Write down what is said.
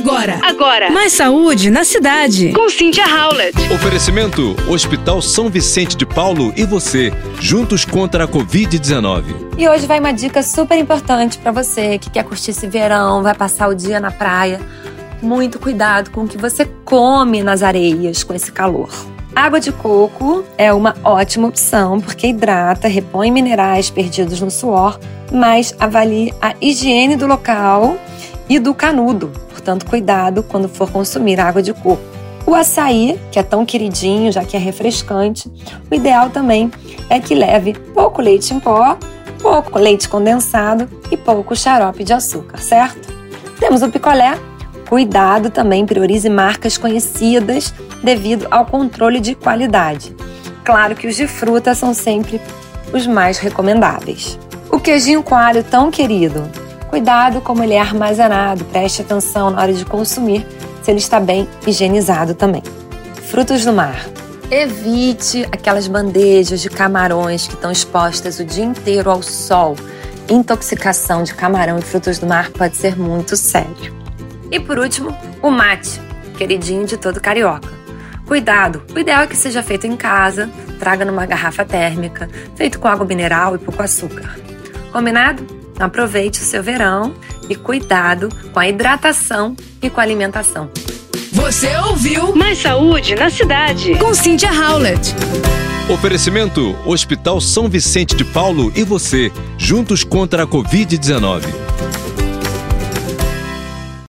Agora. Agora. Mais saúde na cidade. Com Cynthia Howlett. Oferecimento: Hospital São Vicente de Paulo e você, juntos contra a Covid-19. E hoje vai uma dica super importante para você que quer curtir esse verão, vai passar o dia na praia. Muito cuidado com o que você come nas areias com esse calor. Água de coco é uma ótima opção porque hidrata, repõe minerais perdidos no suor, mas avalie a higiene do local e do canudo. Portanto, cuidado quando for consumir água de coco. O açaí, que é tão queridinho, já que é refrescante, o ideal também é que leve pouco leite em pó, pouco leite condensado e pouco xarope de açúcar, certo? Temos o picolé, Cuidado também, priorize marcas conhecidas devido ao controle de qualidade. Claro que os de fruta são sempre os mais recomendáveis. O queijinho coalho tão querido. Cuidado como ele é armazenado, preste atenção na hora de consumir se ele está bem higienizado também. Frutos do mar. Evite aquelas bandejas de camarões que estão expostas o dia inteiro ao sol. Intoxicação de camarão e frutos do mar pode ser muito sério. E por último, o mate, queridinho de todo carioca. Cuidado, o ideal é que seja feito em casa, traga numa garrafa térmica, feito com água mineral e pouco açúcar. Combinado? Aproveite o seu verão e cuidado com a hidratação e com a alimentação. Você ouviu Mais saúde na cidade. com Cynthia Howlett. Oferecimento: Hospital São Vicente de Paulo e você, juntos contra a Covid-19.